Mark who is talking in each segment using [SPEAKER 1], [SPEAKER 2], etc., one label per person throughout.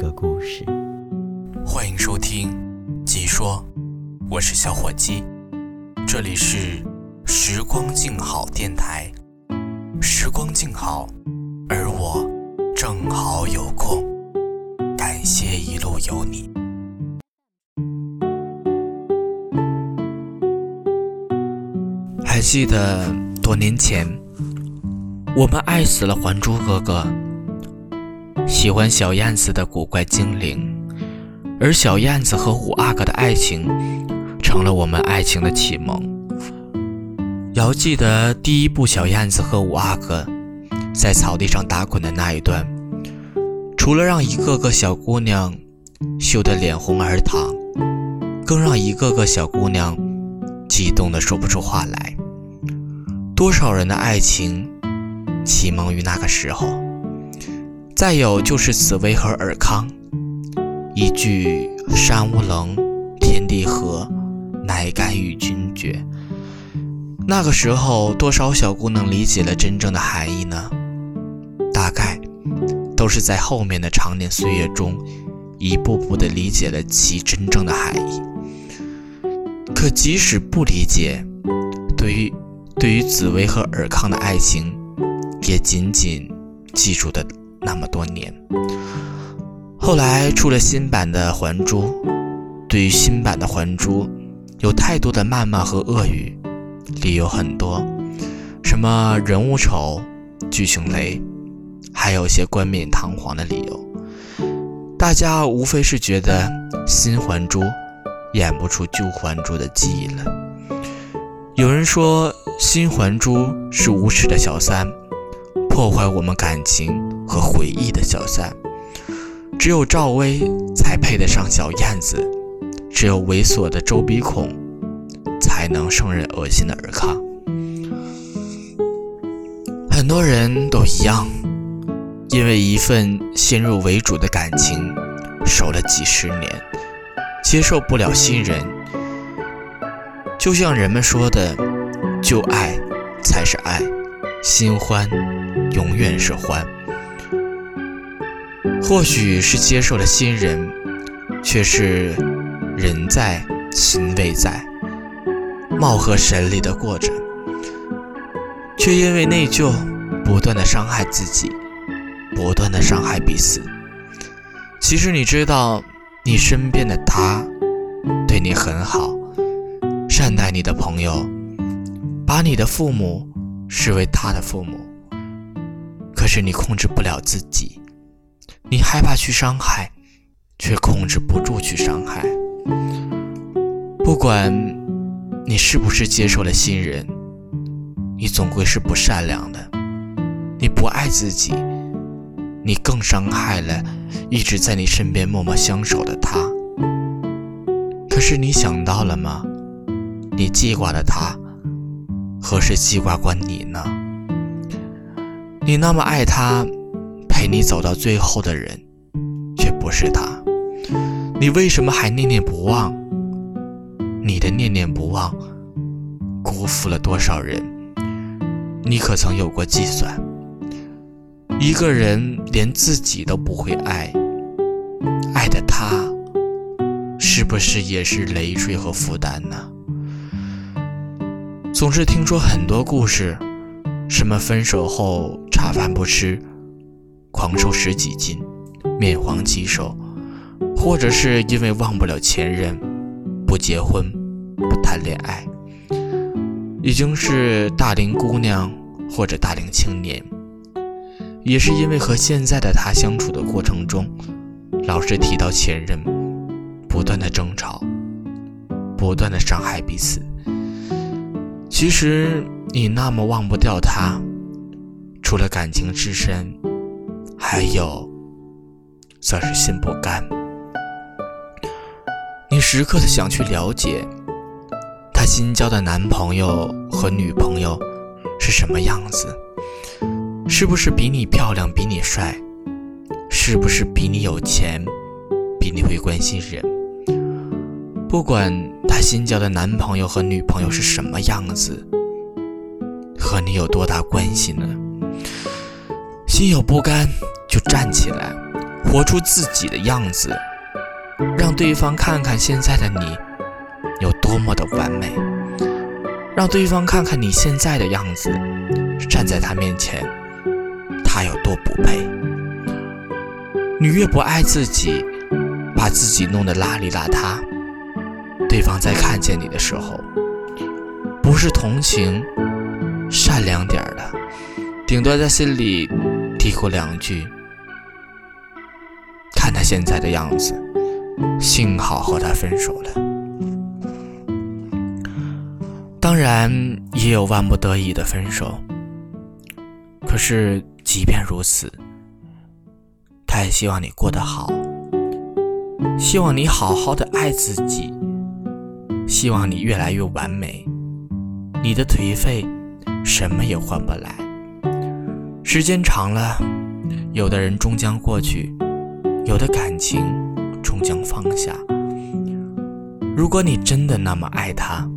[SPEAKER 1] 个故事？
[SPEAKER 2] 欢迎收听《鸡说》，我是小伙鸡，这里是时光静好电台。时光静好，而我正好有空，感谢一路有你。还记得多年前，我们爱死了《还珠格格》，喜欢小燕子的古怪精灵，而小燕子和五阿哥的爱情，成了我们爱情的启蒙。遥记得第一部小燕子和五阿哥在草地上打滚的那一段，除了让一个个小姑娘羞得脸红耳烫，更让一个个小姑娘激动得说不出话来。多少人的爱情启蒙于那个时候。再有就是紫薇和尔康，一句“山无棱，天地合，乃敢与君绝”。那个时候，多少小姑娘理解了真正的含义呢？大概都是在后面的长年岁月中，一步步的理解了其真正的含义。可即使不理解，对于对于紫薇和尔康的爱情，也仅仅记住的那么多年。后来出了新版的《还珠》，对于新版的《还珠》，有太多的谩骂和恶语，理由很多，什么人物丑、剧情雷，还有些冠冕堂皇的理由。大家无非是觉得新《还珠》演不出旧《还珠》的记忆了。有人说。新还珠是无耻的小三，破坏我们感情和回忆的小三。只有赵薇才配得上小燕子，只有猥琐的周鼻孔才能胜任恶心的尔康。很多人都一样，因为一份先入为主的感情，守了几十年，接受不了新人。就像人们说的。旧爱才是爱，新欢永远是欢。或许是接受了新人，却是人在心未在，貌合神离的过着，却因为内疚，不断的伤害自己，不断的伤害彼此。其实你知道，你身边的他对你很好，善待你的朋友。把你的父母视为他的父母，可是你控制不了自己，你害怕去伤害，却控制不住去伤害。不管你是不是接受了新人，你总归是不善良的，你不爱自己，你更伤害了一直在你身边默默相守的他。可是你想到了吗？你记挂的他。何时记挂过你呢？你那么爱他，陪你走到最后的人，却不是他。你为什么还念念不忘？你的念念不忘，辜负了多少人？你可曾有过计算？一个人连自己都不会爱，爱的他，是不是也是累赘和负担呢？总是听说很多故事，什么分手后茶饭不吃，狂瘦十几斤，面黄肌瘦，或者是因为忘不了前任，不结婚，不谈恋爱，已经是大龄姑娘或者大龄青年，也是因为和现在的他相处的过程中，老是提到前任，不断的争吵，不断的伤害彼此。其实你那么忘不掉他，除了感情之深，还有算是心不甘。你时刻的想去了解她新交的男朋友和女朋友是什么样子，是不是比你漂亮，比你帅，是不是比你有钱，比你会关心人。不管他新交的男朋友和女朋友是什么样子，和你有多大关系呢？心有不甘，就站起来，活出自己的样子，让对方看看现在的你有多么的完美，让对方看看你现在的样子，站在他面前，他有多不配。你越不爱自己，把自己弄得邋里邋遢。对方在看见你的时候，不是同情，善良点儿的，顶多在心里嘀咕两句：“看他现在的样子，幸好和他分手了。”当然，也有万不得已的分手。可是，即便如此，他也希望你过得好，希望你好好的爱自己。希望你越来越完美，你的颓废什么也换不来。时间长了，有的人终将过去，有的感情终将放下。如果你真的那么爱他，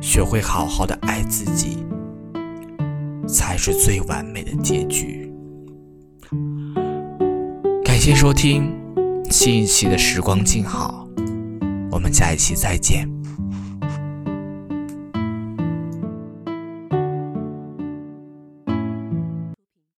[SPEAKER 2] 学会好好的爱自己，才是最完美的结局。感谢收听新一期的时光静好。我们下一期再见。